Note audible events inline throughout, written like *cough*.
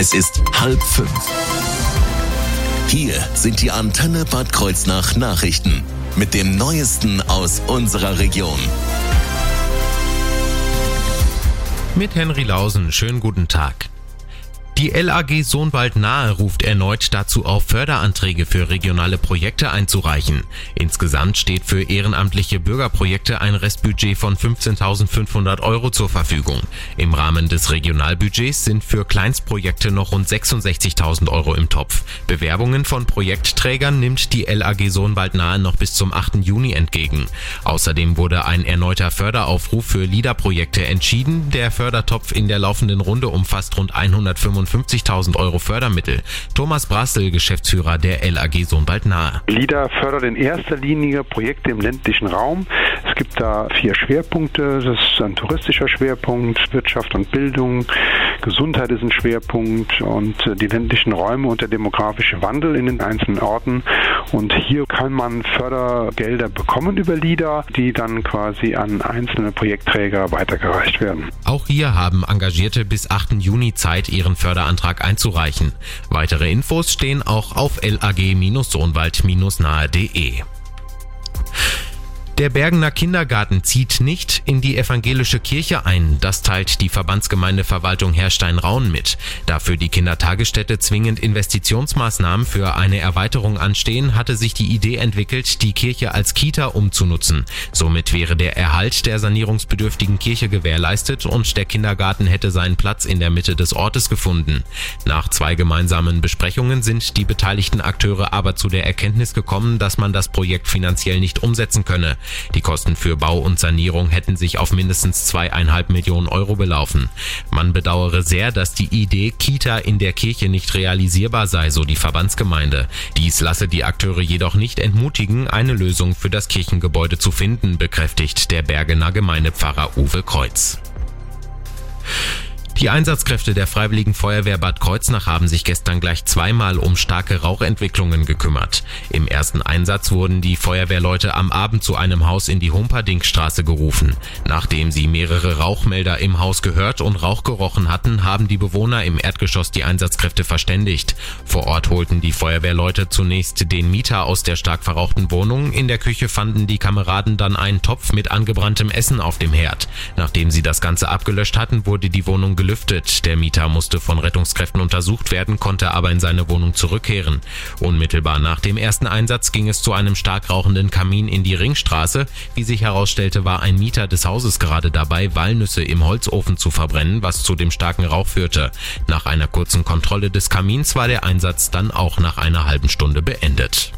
Es ist halb fünf. Hier sind die Antenne Bad Kreuznach Nachrichten mit dem Neuesten aus unserer Region. Mit Henry Lausen, schönen guten Tag. Die LAG Sohnwald Nahe ruft erneut dazu auf, Förderanträge für regionale Projekte einzureichen. Insgesamt steht für ehrenamtliche Bürgerprojekte ein Restbudget von 15.500 Euro zur Verfügung. Im Rahmen des Regionalbudgets sind für Kleinstprojekte noch rund 66.000 Euro im Topf. Bewerbungen von Projektträgern nimmt die LAG Sohnwald Nahe noch bis zum 8. Juni entgegen. Außerdem wurde ein erneuter Förderaufruf für LIDA-Projekte entschieden. Der Fördertopf in der laufenden Runde umfasst rund 155 50.000 Euro Fördermittel. Thomas Brassel, Geschäftsführer der LAG Sohnwald Nahe. LIDA fördert in erster Linie Projekte im ländlichen Raum. Es gibt da vier Schwerpunkte. Das ist ein touristischer Schwerpunkt, Wirtschaft und Bildung, Gesundheit ist ein Schwerpunkt und die ländlichen Räume und der demografische Wandel in den einzelnen Orten. Und hier kann man Fördergelder bekommen über LIDA, die dann quasi an einzelne Projektträger weitergereicht werden. Auch hier haben Engagierte bis 8. Juni Zeit, ihren Förderantrag einzureichen. Weitere Infos stehen auch auf lag-sohnwald-nahe.de. Der Bergener Kindergarten zieht nicht in die evangelische Kirche ein. Das teilt die Verbandsgemeindeverwaltung Herrstein-Raun mit. Dafür die Kindertagesstätte zwingend Investitionsmaßnahmen für eine Erweiterung anstehen, hatte sich die Idee entwickelt, die Kirche als Kita umzunutzen. Somit wäre der Erhalt der sanierungsbedürftigen Kirche gewährleistet und der Kindergarten hätte seinen Platz in der Mitte des Ortes gefunden. Nach zwei gemeinsamen Besprechungen sind die beteiligten Akteure aber zu der Erkenntnis gekommen, dass man das Projekt finanziell nicht umsetzen könne. Die Kosten für Bau und Sanierung hätten sich auf mindestens zweieinhalb Millionen Euro belaufen. Man bedauere sehr, dass die Idee Kita in der Kirche nicht realisierbar sei, so die Verbandsgemeinde. Dies lasse die Akteure jedoch nicht entmutigen, eine Lösung für das Kirchengebäude zu finden, bekräftigt der Bergener Gemeindepfarrer Uwe Kreuz. Die Einsatzkräfte der Freiwilligen Feuerwehr Bad Kreuznach haben sich gestern gleich zweimal um starke Rauchentwicklungen gekümmert. Im ersten Einsatz wurden die Feuerwehrleute am Abend zu einem Haus in die Humperdingstraße gerufen. Nachdem sie mehrere Rauchmelder im Haus gehört und Rauch gerochen hatten, haben die Bewohner im Erdgeschoss die Einsatzkräfte verständigt. Vor Ort holten die Feuerwehrleute zunächst den Mieter aus der stark verrauchten Wohnung. In der Küche fanden die Kameraden dann einen Topf mit angebranntem Essen auf dem Herd. Nachdem sie das Ganze abgelöscht hatten, wurde die Wohnung gelöscht gelüftet. Der Mieter musste von Rettungskräften untersucht werden, konnte aber in seine Wohnung zurückkehren. Unmittelbar nach dem ersten Einsatz ging es zu einem stark rauchenden Kamin in die Ringstraße. Wie sich herausstellte, war ein Mieter des Hauses gerade dabei, Walnüsse im Holzofen zu verbrennen, was zu dem starken Rauch führte. Nach einer kurzen Kontrolle des Kamins war der Einsatz dann auch nach einer halben Stunde beendet.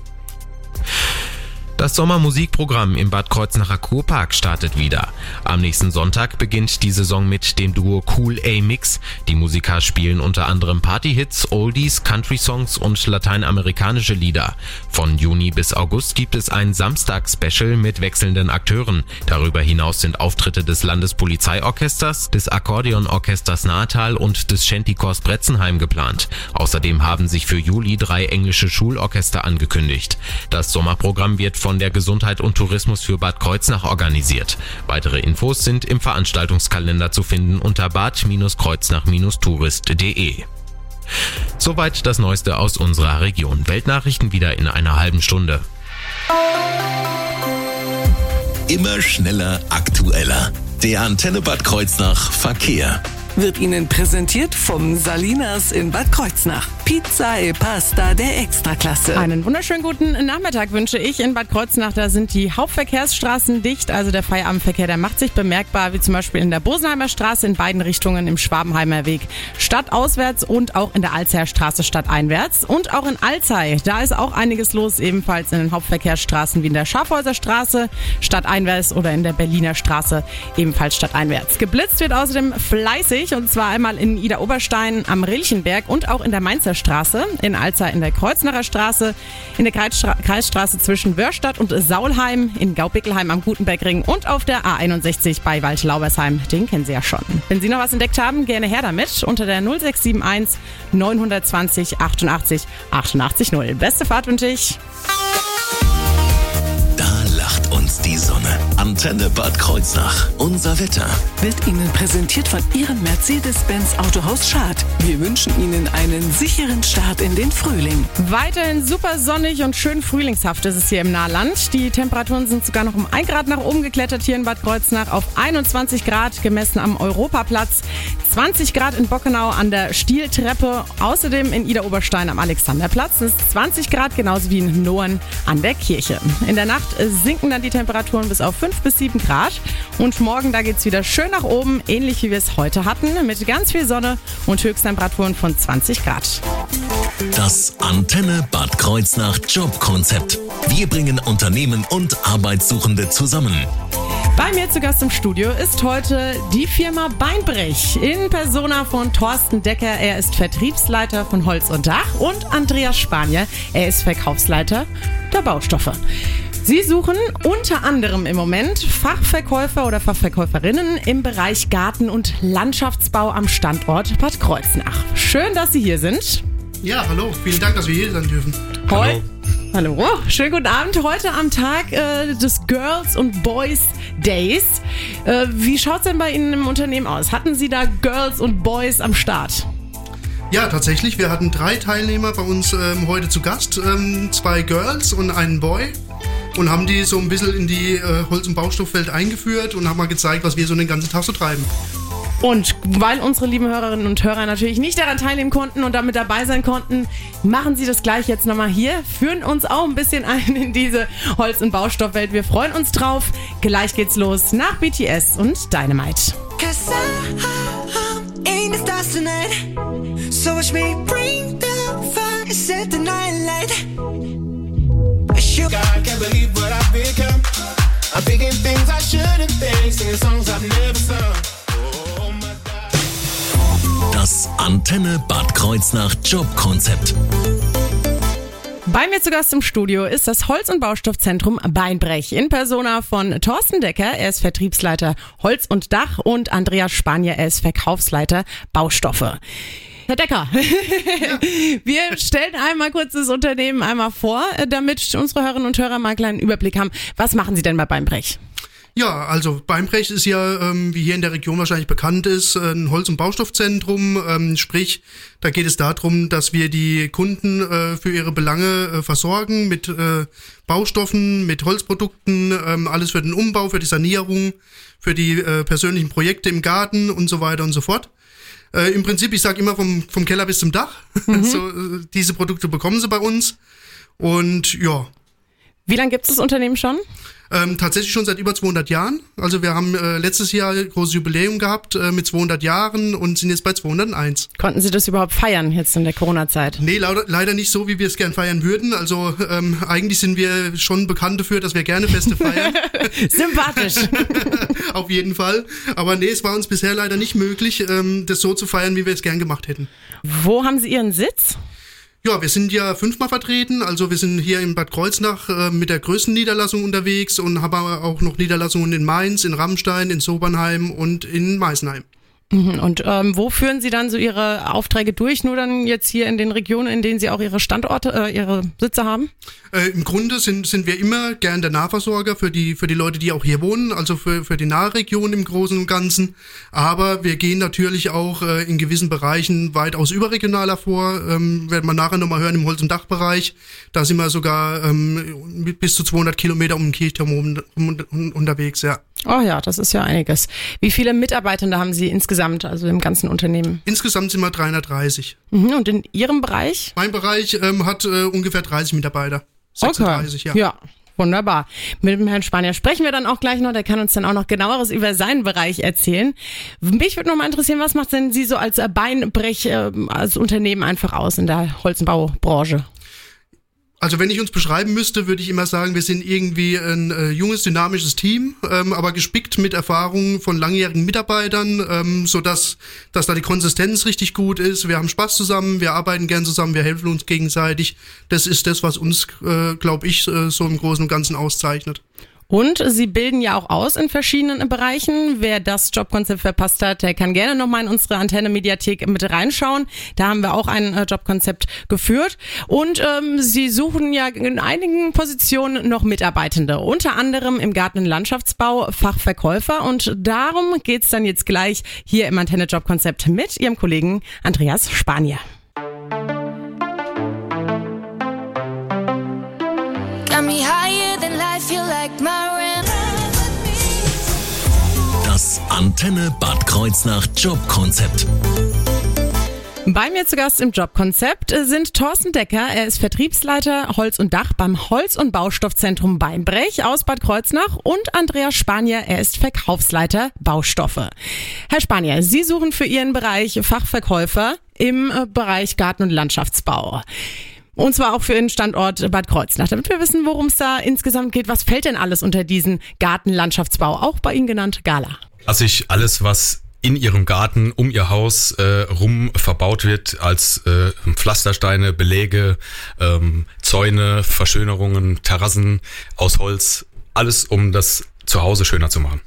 Das Sommermusikprogramm im Bad Kreuznacher Kurpark startet wieder. Am nächsten Sonntag beginnt die Saison mit dem Duo Cool A Mix. Die Musiker spielen unter anderem Partyhits, Oldies, Country-Songs und lateinamerikanische Lieder. Von Juni bis August gibt es ein Samstag-Special mit wechselnden Akteuren. Darüber hinaus sind Auftritte des Landespolizeiorchesters, des Akkordeonorchesters Natal und des Shantikors Bretzenheim geplant. Außerdem haben sich für Juli drei englische Schulorchester angekündigt. Das Sommerprogramm wird von von der Gesundheit und Tourismus für Bad Kreuznach organisiert. Weitere Infos sind im Veranstaltungskalender zu finden unter bad-kreuznach-tourist.de. Soweit das Neueste aus unserer Region. Weltnachrichten wieder in einer halben Stunde. Immer schneller, aktueller. Der Antenne Bad Kreuznach Verkehr wird Ihnen präsentiert vom Salinas in Bad Kreuznach. Pizza e Pasta der Extraklasse. Einen wunderschönen guten Nachmittag wünsche ich in Bad Kreuznach. Da sind die Hauptverkehrsstraßen dicht, also der Feierabendverkehr, der macht sich bemerkbar, wie zum Beispiel in der Bosenheimer Straße in beiden Richtungen im Schwabenheimer Weg stadtauswärts und auch in der Alzheimer Straße stadteinwärts. Und auch in Alzey, da ist auch einiges los, ebenfalls in den Hauptverkehrsstraßen wie in der Schafhäuser Straße stadteinwärts oder in der Berliner Straße ebenfalls stadteinwärts. Geblitzt wird außerdem fleißig und zwar einmal in Ida Oberstein am Rilchenberg und auch in der Mainzer Straße, in Alzer in der Kreuznacher Straße, in der Kreisstraße zwischen Wörstadt und Saulheim, in Gaubickelheim am Gutenbergring und auf der A61 bei Waldlaubersheim. Den kennen Sie ja schon. Wenn Sie noch was entdeckt haben, gerne her damit unter der 0671 920 88 88 0. Beste Fahrt wünsche ich. Die Sonne. Antenne Bad Kreuznach. Unser Wetter. Wird Ihnen präsentiert von Ihrem Mercedes-Benz Autohaus Schad. Wir wünschen Ihnen einen sicheren Start in den Frühling. Weiterhin super sonnig und schön frühlingshaft ist es hier im Nahland. Die Temperaturen sind sogar noch um 1 Grad nach oben geklettert hier in Bad Kreuznach auf 21 Grad gemessen am Europaplatz. 20 Grad in Bockenau an der Stieltreppe. Außerdem in Ida Oberstein am Alexanderplatz. Es ist 20 Grad, genauso wie in Nohen an der Kirche. In der Nacht sinken dann die Temperaturen bis auf 5 bis 7 Grad. Und morgen, da geht es wieder schön nach oben, ähnlich wie wir es heute hatten, mit ganz viel Sonne und Höchsttemperaturen von 20 Grad. Das Antenne Bad Kreuznach Jobkonzept. Wir bringen Unternehmen und Arbeitssuchende zusammen. Bei mir zu Gast im Studio ist heute die Firma Beinbrech in Persona von Thorsten Decker. Er ist Vertriebsleiter von Holz und Dach und Andreas Spanier. Er ist Verkaufsleiter der Baustoffe. Sie suchen unter anderem im Moment Fachverkäufer oder Fachverkäuferinnen im Bereich Garten- und Landschaftsbau am Standort Bad Kreuznach. Schön, dass Sie hier sind. Ja, hallo. Vielen Dank, dass wir hier sein dürfen. Hallo. Hallo. Schönen guten Abend. Heute am Tag äh, des Girls und Boys Days. Äh, wie schaut's denn bei Ihnen im Unternehmen aus? Hatten Sie da Girls und Boys am Start? Ja, tatsächlich. Wir hatten drei Teilnehmer bei uns ähm, heute zu Gast. Ähm, zwei Girls und einen Boy. Und haben die so ein bisschen in die äh, Holz- und Baustofffeld eingeführt und haben mal gezeigt, was wir so den ganzen Tag so treiben. Und weil unsere lieben Hörerinnen und Hörer natürlich nicht daran teilnehmen konnten und damit dabei sein konnten, machen sie das gleich jetzt nochmal hier, führen uns auch ein bisschen ein in diese Holz- und Baustoffwelt. Wir freuen uns drauf. Gleich geht's los nach BTS und Dynamite. Cause I, I'm in the stars tonight. So watch me bring the fire, set the night light. Sugar, I can't believe what I've become. I'm thinking things I shouldn't think, singing songs I've never sung. Oh my God. Das Antenne Bad Kreuznach Jobkonzept. Bei mir zu Gast im Studio ist das Holz- und Baustoffzentrum Beinbrech in Persona von Thorsten Decker. Er ist Vertriebsleiter Holz und Dach und Andreas Spanier, er ist Verkaufsleiter Baustoffe. Herr Decker, *laughs* wir stellen einmal kurz das Unternehmen einmal vor, damit unsere Hörerinnen und Hörer mal einen kleinen Überblick haben. Was machen Sie denn bei Beinbrech? Ja, also Beinbrech ist ja, ähm, wie hier in der Region wahrscheinlich bekannt ist, ein Holz- und Baustoffzentrum. Ähm, sprich, da geht es darum, dass wir die Kunden äh, für ihre Belange äh, versorgen mit äh, Baustoffen, mit Holzprodukten, ähm, alles für den Umbau, für die Sanierung, für die äh, persönlichen Projekte im Garten und so weiter und so fort. Äh, Im Prinzip, ich sage immer vom, vom Keller bis zum Dach. *laughs* so, äh, diese Produkte bekommen sie bei uns. Und ja, Wie lange gibt es das Unternehmen schon? Ähm, tatsächlich schon seit über 200 Jahren. Also wir haben äh, letztes Jahr ein großes Jubiläum gehabt äh, mit 200 Jahren und sind jetzt bei 201. Konnten Sie das überhaupt feiern jetzt in der Corona-Zeit? Nee, leider, leider nicht so, wie wir es gern feiern würden. Also ähm, eigentlich sind wir schon bekannt dafür, dass wir gerne Feste feiern. *laughs* Sympathisch. *laughs* Auf jeden Fall. Aber nee, es war uns bisher leider nicht möglich, ähm, das so zu feiern, wie wir es gern gemacht hätten. Wo haben Sie Ihren Sitz? Ja, wir sind ja fünfmal vertreten. Also wir sind hier in Bad Kreuznach äh, mit der größten Niederlassung unterwegs und haben auch noch Niederlassungen in Mainz, in Rammstein, in Sobernheim und in Meisenheim. Mhm, Und ähm, wo führen Sie dann so Ihre Aufträge durch? Nur dann jetzt hier in den Regionen, in denen Sie auch Ihre Standorte, äh, Ihre Sitze haben? Äh, Im Grunde sind, sind wir immer gern der Nahversorger für die, für die Leute, die auch hier wohnen, also für, für die Nahregion im Großen und Ganzen. Aber wir gehen natürlich auch äh, in gewissen Bereichen weitaus überregionaler vor. Ähm, werden wir nachher nochmal hören im Holz- und Dachbereich. Da sind wir sogar ähm, mit bis zu 200 Kilometer um den Kirchturm rum, um, unterwegs, ja. Oh ja, das ist ja einiges. Wie viele Mitarbeitende haben Sie insgesamt, also im ganzen Unternehmen? Insgesamt sind wir 330. Mhm, Und in Ihrem Bereich? Mein Bereich ähm, hat äh, ungefähr 30 Mitarbeiter. 36, ja. ja. Wunderbar. Mit dem Herrn Spanier sprechen wir dann auch gleich noch. Der kann uns dann auch noch genaueres über seinen Bereich erzählen. Mich würde noch mal interessieren, was macht denn Sie so als Beinbrech, äh, als Unternehmen einfach aus in der Holz- und Baubranche? Also wenn ich uns beschreiben müsste, würde ich immer sagen, wir sind irgendwie ein äh, junges, dynamisches Team, ähm, aber gespickt mit Erfahrungen von langjährigen Mitarbeitern, ähm, so dass dass da die Konsistenz richtig gut ist. Wir haben Spaß zusammen, wir arbeiten gern zusammen, wir helfen uns gegenseitig. Das ist das, was uns, äh, glaube ich, äh, so im Großen und Ganzen auszeichnet. Und Sie bilden ja auch aus in verschiedenen Bereichen. Wer das Jobkonzept verpasst hat, der kann gerne nochmal in unsere Antenne-Mediathek mit reinschauen. Da haben wir auch ein äh, Jobkonzept geführt. Und ähm, Sie suchen ja in einigen Positionen noch Mitarbeitende, unter anderem im Garten- und Landschaftsbau Fachverkäufer. Und darum geht's dann jetzt gleich hier im Antenne-Jobkonzept mit Ihrem Kollegen Andreas Spanier. Got me Antenne Bad Kreuznach Jobkonzept. Bei mir zu Gast im Jobkonzept sind Thorsten Decker, er ist Vertriebsleiter Holz und Dach beim Holz- und Baustoffzentrum Beinbrech aus Bad Kreuznach und Andreas Spanier, er ist Verkaufsleiter Baustoffe. Herr Spanier, Sie suchen für Ihren Bereich Fachverkäufer im äh, Bereich Garten- und Landschaftsbau. Und zwar auch für den Standort Bad Kreuznach, damit wir wissen, worum es da insgesamt geht. Was fällt denn alles unter diesen Garten-Landschaftsbau, auch bei Ihnen genannt Gala? Ich alles, was in ihrem Garten um ihr Haus äh, rum verbaut wird als äh, Pflastersteine, Beläge, ähm, Zäune, Verschönerungen, Terrassen aus Holz, alles um das Zuhause schöner zu machen.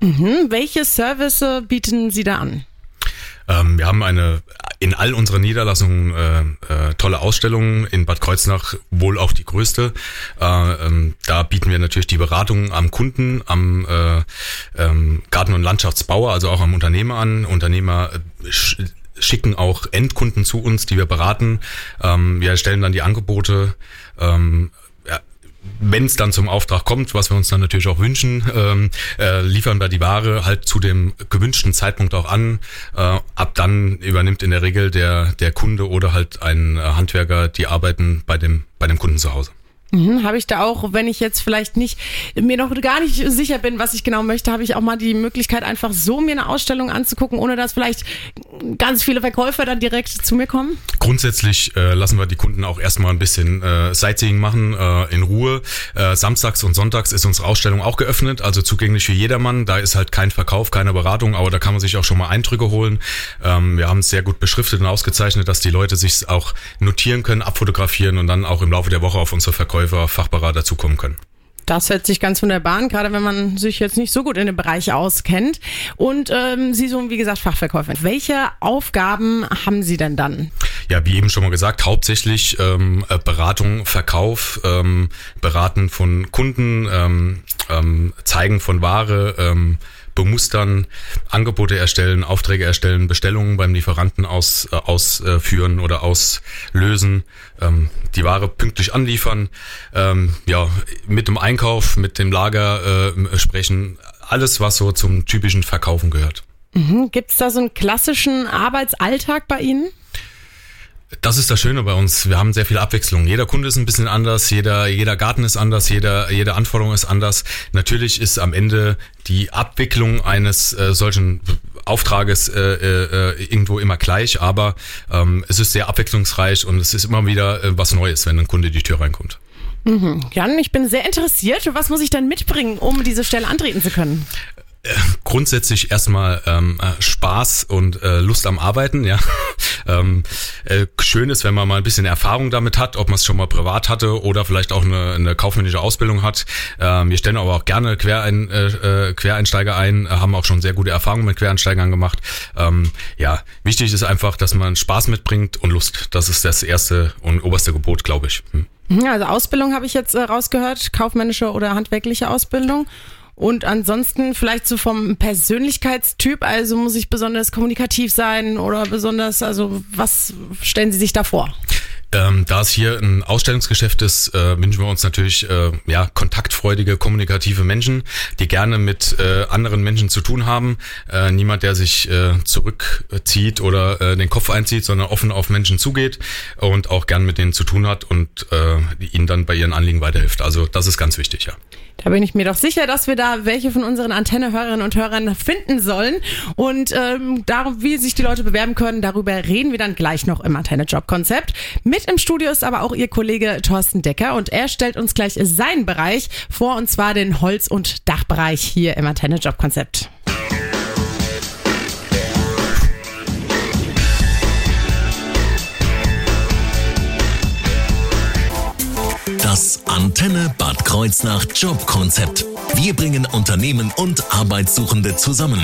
Mhm. Welche Service bieten Sie da an? Ähm, wir haben eine in all unseren Niederlassungen äh, äh, tolle Ausstellungen in Bad Kreuznach, wohl auch die größte. Äh, ähm, da bieten wir natürlich die Beratung am Kunden, am äh, ähm, Garten- und Landschaftsbauer, also auch am Unternehmer an. Unternehmer äh, sch schicken auch Endkunden zu uns, die wir beraten. Ähm, wir erstellen dann die Angebote. Ähm, wenn es dann zum Auftrag kommt, was wir uns dann natürlich auch wünschen, ähm, äh, liefern wir die Ware halt zu dem gewünschten Zeitpunkt auch an. Äh, ab dann übernimmt in der Regel der, der Kunde oder halt ein äh, Handwerker die Arbeiten bei dem, bei dem Kunden zu Hause. Mhm, habe ich da auch, wenn ich jetzt vielleicht nicht mir noch gar nicht sicher bin, was ich genau möchte, habe ich auch mal die Möglichkeit, einfach so mir eine Ausstellung anzugucken, ohne dass vielleicht ganz viele Verkäufer dann direkt zu mir kommen? Grundsätzlich äh, lassen wir die Kunden auch erstmal ein bisschen äh, Sightseeing machen, äh, in Ruhe. Äh, samstags und sonntags ist unsere Ausstellung auch geöffnet, also zugänglich für jedermann. Da ist halt kein Verkauf, keine Beratung, aber da kann man sich auch schon mal Eindrücke holen. Ähm, wir haben es sehr gut beschriftet und ausgezeichnet, dass die Leute sich auch notieren können, abfotografieren und dann auch im Laufe der Woche auf unsere Verkäufer, Fachberater zukommen können. Das hört sich ganz wunderbar an, gerade wenn man sich jetzt nicht so gut in dem Bereich auskennt. Und ähm, Sie suchen, wie gesagt, Fachverkäufer. Welche Aufgaben haben Sie denn dann? Ja, wie eben schon mal gesagt, hauptsächlich ähm, äh, Beratung, Verkauf, ähm, Beraten von Kunden, ähm, ähm, Zeigen von Ware, ähm, bemustern, Angebote erstellen, Aufträge erstellen, Bestellungen beim Lieferanten aus, äh, ausführen oder auslösen, ähm, die Ware pünktlich anliefern, ähm, ja, mit dem Einkauf, mit dem Lager äh, sprechen, alles, was so zum typischen Verkaufen gehört. Mhm. Gibt es da so einen klassischen Arbeitsalltag bei Ihnen? Das ist das Schöne bei uns. Wir haben sehr viel Abwechslung. Jeder Kunde ist ein bisschen anders, jeder, jeder Garten ist anders, jeder, jede Anforderung ist anders. Natürlich ist am Ende die Abwicklung eines äh, solchen Auftrages äh, äh, irgendwo immer gleich, aber ähm, es ist sehr abwechslungsreich und es ist immer wieder äh, was Neues, wenn ein Kunde die Tür reinkommt. Mhm. Jan, ich bin sehr interessiert. Was muss ich dann mitbringen, um diese Stelle antreten zu können? Grundsätzlich erstmal ähm, äh, Spaß und äh, Lust am Arbeiten, ja. *laughs* ähm, äh, schön ist, wenn man mal ein bisschen Erfahrung damit hat, ob man es schon mal privat hatte oder vielleicht auch eine, eine kaufmännische Ausbildung hat. Ähm, wir stellen aber auch gerne Querein, äh, Quereinsteiger ein, haben auch schon sehr gute Erfahrungen mit Quereinsteigern gemacht. Ähm, ja, wichtig ist einfach, dass man Spaß mitbringt und Lust. Das ist das erste und oberste Gebot, glaube ich. Hm. Also Ausbildung habe ich jetzt äh, rausgehört, kaufmännische oder handwerkliche Ausbildung. Und ansonsten vielleicht so vom Persönlichkeitstyp, also muss ich besonders kommunikativ sein oder besonders, also was stellen Sie sich da vor? Ähm, da es hier ein Ausstellungsgeschäft ist, äh, wünschen wir uns natürlich äh, ja kontaktfreudige, kommunikative Menschen, die gerne mit äh, anderen Menschen zu tun haben. Äh, niemand, der sich äh, zurückzieht oder äh, den Kopf einzieht, sondern offen auf Menschen zugeht und auch gern mit denen zu tun hat und äh, ihnen dann bei ihren Anliegen weiterhilft. Also das ist ganz wichtig, ja. Da bin ich mir doch sicher, dass wir da welche von unseren Antenne-Hörerinnen und Hörern finden sollen. Und ähm, darum, wie sich die Leute bewerben können, darüber reden wir dann gleich noch im Antenne-Job-Konzept. Mit im Studio ist aber auch Ihr Kollege Thorsten Decker und er stellt uns gleich seinen Bereich vor, und zwar den Holz- und Dachbereich hier im Antenne-Job-Konzept. Das Antenne Bad Kreuznach Jobkonzept. Wir bringen Unternehmen und Arbeitssuchende zusammen.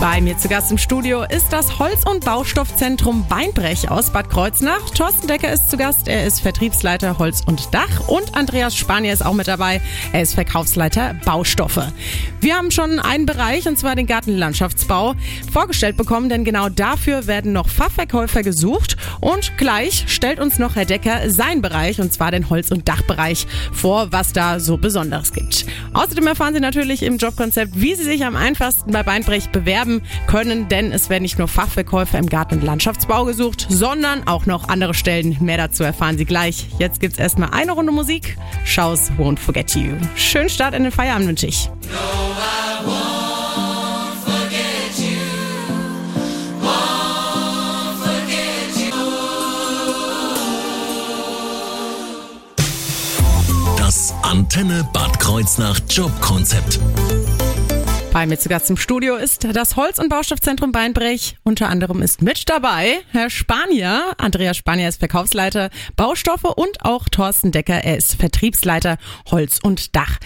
Bei mir zu Gast im Studio ist das Holz- und Baustoffzentrum Beinbrech aus Bad Kreuznach. Thorsten Decker ist zu Gast. Er ist Vertriebsleiter Holz und Dach. Und Andreas Spanier ist auch mit dabei. Er ist Verkaufsleiter Baustoffe. Wir haben schon einen Bereich, und zwar den Gartenlandschaftsbau, vorgestellt bekommen, denn genau dafür werden noch Fachverkäufer gesucht. Und gleich stellt uns noch Herr Decker seinen Bereich, und zwar den Holz- und Dachbereich, vor, was da so Besonderes gibt. Außerdem erfahren Sie natürlich im Jobkonzept, wie Sie sich am einfachsten bei Beinbrech bewerben können, denn es werden nicht nur Fachverkäufer im Garten- und Landschaftsbau gesucht, sondern auch noch andere Stellen. Mehr dazu erfahren Sie gleich. Jetzt gibt's erstmal eine Runde Musik. Shows Won't Forget You. Schönen Start in den Feierabend wünsche ich. Das Antenne Bad Kreuznach Jobkonzept. Bei mir zu Gast im Studio ist das Holz- und Baustoffzentrum Beinbrech. Unter anderem ist mit dabei Herr Spanier. Andreas Spanier ist Verkaufsleiter Baustoffe und auch Thorsten Decker. Er ist Vertriebsleiter Holz und Dach.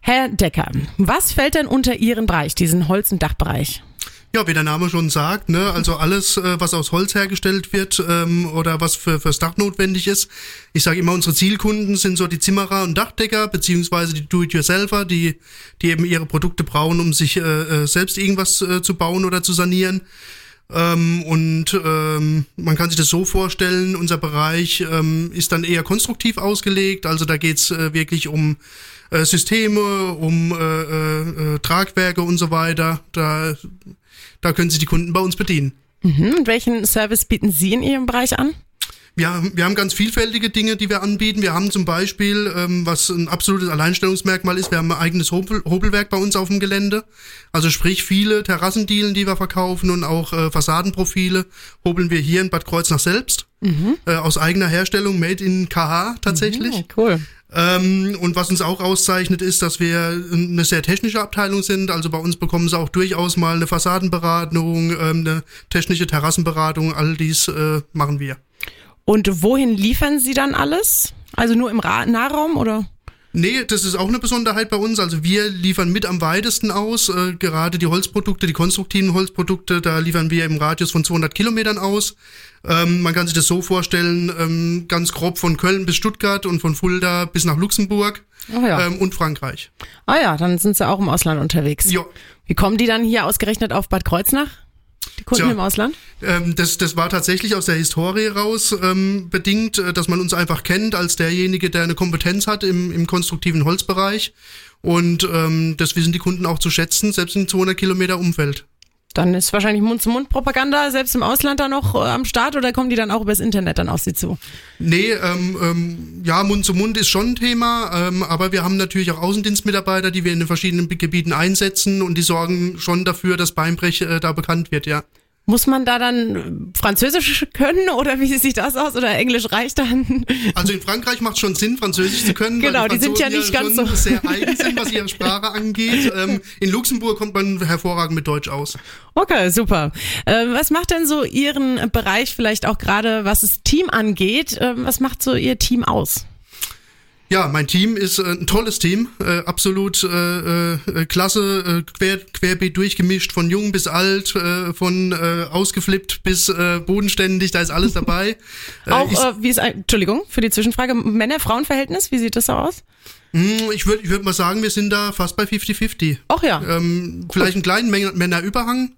Herr Decker, was fällt denn unter Ihren Bereich, diesen Holz- und Dachbereich? Ja, wie der Name schon sagt, ne, also alles, äh, was aus Holz hergestellt wird ähm, oder was für fürs Dach notwendig ist. Ich sage immer, unsere Zielkunden sind so die Zimmerer und Dachdecker beziehungsweise die Do-it-yourselfer, die die eben ihre Produkte brauchen, um sich äh, äh, selbst irgendwas äh, zu bauen oder zu sanieren. Ähm, und ähm, man kann sich das so vorstellen, unser Bereich ähm, ist dann eher konstruktiv ausgelegt. Also da geht's äh, wirklich um äh, Systeme, um äh, äh, äh, Tragwerke und so weiter. Da, da können sich die Kunden bei uns bedienen. Mhm. Und welchen Service bieten Sie in Ihrem Bereich an? Wir, haben- wir haben ganz vielfältige Dinge, die wir anbieten. Wir haben zum Beispiel, ähm, was ein absolutes Alleinstellungsmerkmal ist, wir haben ein eigenes Hobel, Hobelwerk bei uns auf dem Gelände. Also sprich viele Terrassendielen, die wir verkaufen und auch äh, Fassadenprofile hobeln wir hier in Bad Kreuznach selbst. Äh, aus eigener Herstellung, made in KH tatsächlich. Mhm, cool. Ähm, und was uns auch auszeichnet, ist, dass wir eine sehr technische Abteilung sind. Also bei uns bekommen sie auch durchaus mal eine Fassadenberatung, ähm, eine technische Terrassenberatung. All dies äh, machen wir. Und wohin liefern Sie dann alles? Also nur im Ra Nahraum oder? Nee, das ist auch eine Besonderheit bei uns. Also wir liefern mit am weitesten aus. Äh, gerade die Holzprodukte, die konstruktiven Holzprodukte, da liefern wir im Radius von 200 Kilometern aus. Ähm, man kann sich das so vorstellen, ähm, ganz grob von Köln bis Stuttgart und von Fulda bis nach Luxemburg Oh ja. ähm, und Frankreich. Ah ja, dann sind Sie auch im Ausland unterwegs. Ja. Wie kommen die dann hier ausgerechnet auf Bad Kreuznach? Die Kunden Tja. im Ausland? Ähm, das, das war tatsächlich aus der Historie raus ähm, bedingt, äh, dass man uns einfach kennt als derjenige, der eine Kompetenz hat im, im konstruktiven Holzbereich. Und ähm, das wissen die Kunden auch zu schätzen, selbst in 200 Kilometer Umfeld. Dann ist wahrscheinlich Mund-zu-Mund-Propaganda selbst im Ausland da noch äh, am Start oder kommen die dann auch übers Internet dann auf Sie zu? Nee, ähm, ähm, ja, Mund zu Mund ist schon ein Thema, ähm, aber wir haben natürlich auch Außendienstmitarbeiter, die wir in den verschiedenen Gebieten einsetzen und die sorgen schon dafür, dass Beinbrech äh, da bekannt wird, ja. Muss man da dann Französisch können oder wie sieht das aus? Oder Englisch reicht dann? Also in Frankreich macht es schon Sinn, Französisch zu können. Genau, weil die sind ja nicht ganz so- sehr eigen sind, was ihre Sprache *laughs* angeht. Ähm, in Luxemburg kommt man hervorragend mit Deutsch aus. Okay, super. Ähm, was macht denn so Ihren Bereich vielleicht auch gerade, was das Team angeht? Ähm, was macht so Ihr Team aus? Ja, mein Team ist äh, ein tolles Team, äh, absolut äh, äh, klasse, äh, quer, querbeet durchgemischt, von jung bis alt, äh, von äh, ausgeflippt bis äh, bodenständig, da ist alles dabei. *laughs* Äh, Auch, ich äh, wie ist, Entschuldigung für die Zwischenfrage, Männer-Frauen-Verhältnis, wie sieht das so aus? mh, ich würde ich würd mal sagen, wir sind da fast bei 50-50. Ach ja. Ähm, vielleicht einen kleinen Männer Männerüberhang,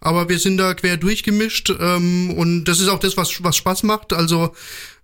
aber wir sind da quer durchgemischt ähm, und das ist auch das, was, was Spaß macht. Also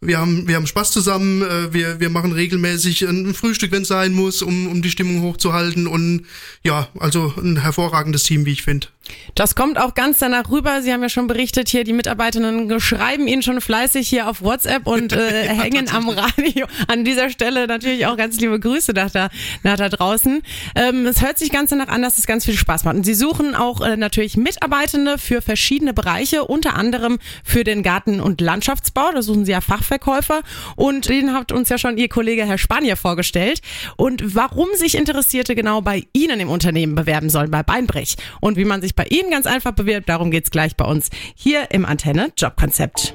wir haben, wir haben Spaß zusammen, äh, wir, wir machen regelmäßig ein Frühstück, wenn es sein muss, um, um die Stimmung hochzuhalten und ja, also ein hervorragendes Team, wie ich finde. Das kommt auch ganz danach rüber. Sie haben ja schon berichtet, hier die Mitarbeiterinnen schreiben Ihnen schon fleißig hier auf WhatsApp und äh, *laughs* hängen am Radio. An dieser Stelle natürlich auch ganz liebe Grüße nach da, nach da draußen. Ähm, es hört sich ganz danach an, dass es ganz viel Spaß macht. Und Sie suchen auch äh, natürlich Mitarbeitende für verschiedene Bereiche, unter anderem für den Garten- und Landschaftsbau. Da suchen Sie ja Fachverkäufer und den hat uns ja schon Ihr Kollege Herr Spanier vorgestellt. Und warum sich Interessierte genau bei Ihnen im Unternehmen bewerben sollen, bei Beinbrech. Und wie man sich bei Ihnen ganz einfach bewirbt, darum geht's gleich bei uns hier im Antenne Jobkonzept.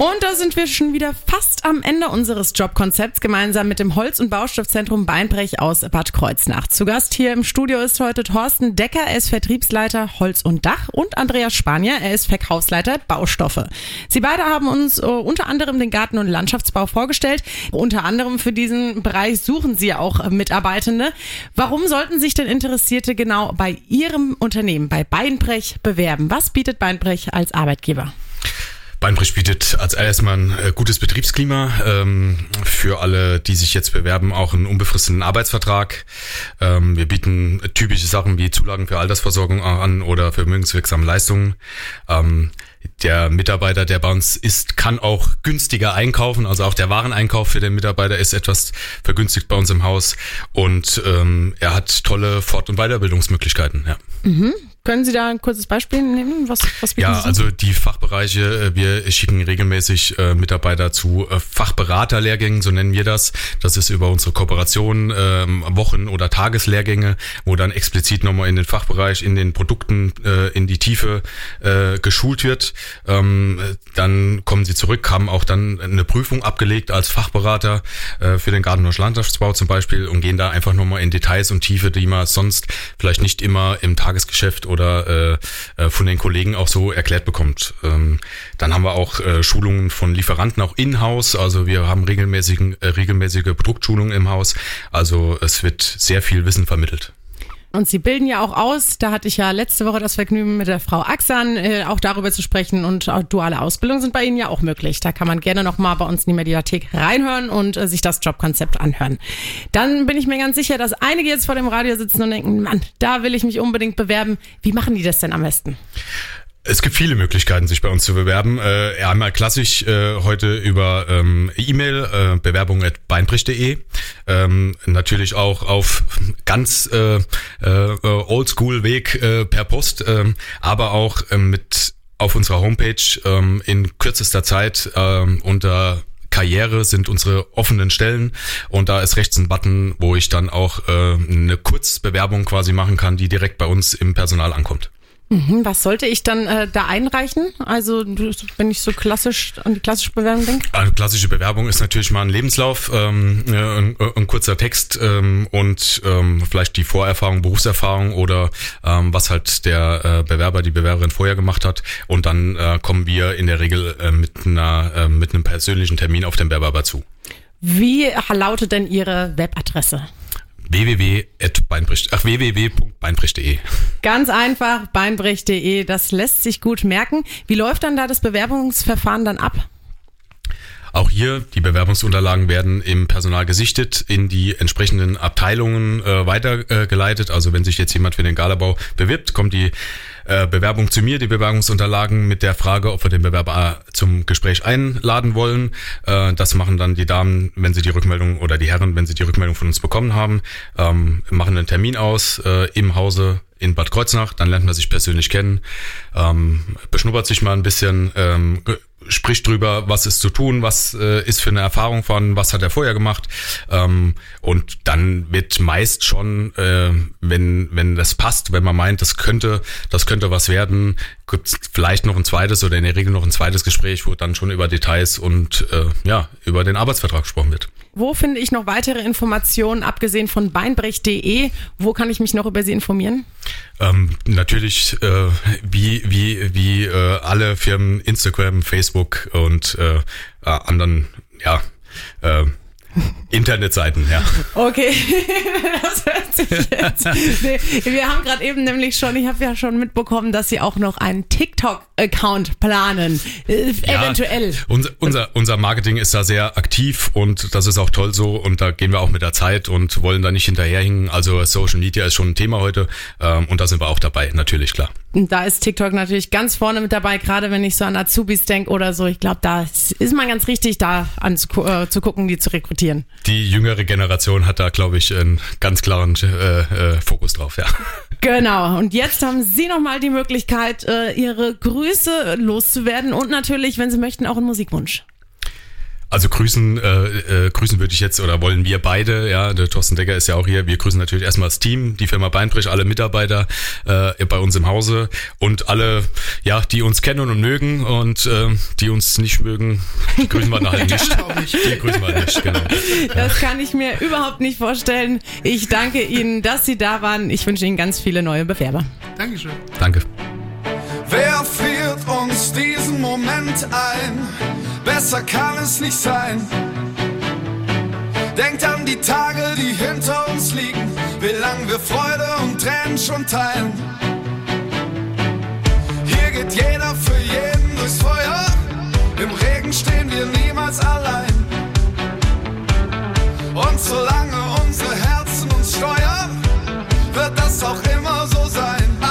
Und da sind wir schon wieder fast am Ende unseres Jobkonzepts gemeinsam mit dem Holz- und Baustoffzentrum Beinbrech aus Bad Kreuznach. Zu Gast hier im Studio ist heute Thorsten Decker, er ist Vertriebsleiter Holz und Dach und Andreas Spanier, er ist Verkaufsleiter Baustoffe. Sie beide haben uns äh, unter anderem den Garten- und Landschaftsbau vorgestellt. Unter anderem für diesen Bereich suchen Sie auch äh, Mitarbeitende. Warum sollten sich denn Interessierte genau bei Ihrem Unternehmen, bei Beinbrech, bewerben? Was bietet Beinbrech als Arbeitgeber? Beinbrich bietet als erstmal ein äh, gutes Betriebsklima ähm, für alle, die sich jetzt bewerben, auch einen unbefristeten Arbeitsvertrag. Ähm, wir bieten typische Sachen wie Zulagen für Altersversorgung an oder vermögenswirksame Leistungen. Ähm, der Mitarbeiter, der bei uns ist, kann auch günstiger einkaufen. Also auch der Wareneinkauf für den Mitarbeiter ist etwas vergünstigt bei uns im Haus. Und ähm, er hat tolle Fort- und Weiterbildungsmöglichkeiten. Ja. Mhm. Können Sie da ein kurzes Beispiel nehmen? Was, was bieten Ja, Sie? also die Fachbereiche, äh, wir schicken regelmäßig äh, Mitarbeiter zu äh, Fachberaterlehrgängen, so nennen wir das. Das ist über unsere Kooperation ähm, Wochen- oder Tageslehrgänge, wo dann explizit nochmal in den Fachbereich, in den Produkten, äh, in die Tiefe äh, geschult wird. Ähm, dann kommen sie zurück, haben auch dann eine Prüfung abgelegt als Fachberater äh, für den Garten- und Landschaftsbau zum Beispiel und gehen da einfach nochmal in Details und Tiefe, die man sonst vielleicht nicht immer im Tagesgeschäft oder äh, äh, von den Kollegen auch so erklärt bekommt. Ähm, dann haben wir auch äh, Schulungen von Lieferanten auch in-house. Also wir haben regelmäßigen, äh, regelmäßige Produktschulungen im Haus. Also es wird sehr viel Wissen vermittelt. Und Sie bilden ja auch aus. Da hatte ich ja letzte Woche das Vergnügen mit der Frau Axan äh, auch darüber zu sprechen. Und auch duale Ausbildung sind bei Ihnen ja auch möglich. Da kann man gerne noch mal bei uns in die Mediathek reinhören und äh, sich das Jobkonzept anhören. Dann bin ich mir ganz sicher, dass einige jetzt vor dem Radio sitzen und denken, Mann, da will ich mich unbedingt bewerben. Wie machen die das denn am besten? Es gibt viele Möglichkeiten, sich bei uns zu bewerben. Äh, einmal klassisch äh, heute über ähm, E-Mail, äh, bewerbung at beinbrich.de. Ähm, natürlich auch auf ganz äh, äh, Oldschool-Weg äh, per Post, ähm, aber auch ähm, mit auf unserer Homepage ähm, in kürzester Zeit ähm, unter Karriere sind unsere offenen Stellen und da ist rechts ein Button, wo ich dann auch äh, eine Kurzbewerbung quasi machen kann, die direkt bei uns im Personal ankommt. Mhm, was sollte ich dann äh, da einreichen? Also wenn ich so klassisch an die klassische Bewerbung denke? Eine klassische Bewerbung ist natürlich mal ein Lebenslauf, ähm, ja, ein, ein kurzer Text ähm, und ähm, vielleicht die Vorerfahrung, Berufserfahrung oder ähm, was halt der äh, Bewerber, die Bewerberin vorher gemacht hat. Und dann äh, kommen wir in der Regel äh, mit, einer, äh, mit einem persönlichen Termin auf den Bewerber zu. Wie lautet denn Ihre Webadresse? www.beinbrich, ach, www.beinbrich.de. Ganz einfach, beinbrich.de, das lässt sich gut merken. Wie läuft dann da das Bewerbungsverfahren dann ab? Auch hier, die Bewerbungsunterlagen werden im Personal gesichtet, in die entsprechenden Abteilungen äh, weitergeleitet. Also wenn sich jetzt jemand für den Galabau bewirbt, kommt die äh, Bewerbung zu mir, die Bewerbungsunterlagen mit der Frage, ob wir den Bewerber zum Gespräch einladen wollen. Äh, das machen dann die Damen, wenn sie die Rückmeldung oder die Herren, wenn sie die Rückmeldung von uns bekommen haben, ähm, machen einen Termin aus äh, im Hause in Bad Kreuznach, dann lernt man sich persönlich kennen, ähm, beschnuppert sich mal ein bisschen, ähm, spricht drüber, was ist zu tun, was äh, ist für eine Erfahrung von, was hat er vorher gemacht. Ähm, und dann wird meist schon, äh, wenn, wenn das passt, wenn man meint, das könnte, das könnte was werden, gibt vielleicht noch ein zweites oder in der Regel noch ein zweites Gespräch, wo dann schon über Details und äh, ja, über den Arbeitsvertrag gesprochen wird. Wo finde ich noch weitere Informationen, abgesehen von beinbrech.de? Wo kann ich mich noch über Sie informieren? Ähm, natürlich äh, wie wie wie äh, alle Firmen Instagram, Facebook und äh, äh, anderen ja äh, Internetseiten, ja. Okay, *laughs* das hört sich jetzt. Nee, wir haben gerade eben nämlich schon, ich habe ja schon mitbekommen, dass Sie auch noch einen TikTok-Account planen. Äh, Ja, eventuell. Unser, unser, unser Marketing ist da sehr aktiv und das ist auch toll so und da gehen wir auch mit der Zeit und wollen da nicht hinterherhingen. Also Social Media ist schon ein Thema heute ähm, und da sind wir auch dabei, natürlich, klar. Da ist TikTok natürlich ganz vorne mit dabei, gerade wenn ich so an Azubis denke oder so. Ich glaube, da ist man ganz richtig, da anzugu äh, zu gucken, die zu rekrutieren. Die jüngere Generation hat da, glaube ich, einen ganz klaren äh, äh, Fokus drauf, ja. Genau. Und jetzt haben Sie nochmal die Möglichkeit, äh, Ihre Grüße loszuwerden und natürlich, wenn Sie möchten, auch einen Musikwunsch. Also grüßen, äh, äh, grüßen würde ich jetzt oder wollen wir beide, ja, der Thorsten Decker ist ja auch hier. Wir grüßen natürlich erstmal das Team, die Firma Beinbrich, alle Mitarbeiter äh, bei uns im Hause und alle, ja, die uns kennen und mögen und äh, die uns nicht mögen, die grüßen wir nachher nicht. *laughs* Die grüßen wir nicht, genau. Das kann ich mir überhaupt nicht vorstellen. Ich danke Ihnen, dass Sie da waren. Ich wünsche Ihnen ganz viele neue Bewerber. Dankeschön. Danke. Wer friert uns diesen Moment ein? besser kann es nicht sein. Denkt an die Tage, die hinter uns liegen, wie lang wir Freude und Tränen schon teilen. Hier geht jeder für jeden durchs Feuer, im Regen stehen wir niemals allein. Und solange unsere Herzen uns steuern, wird das auch immer so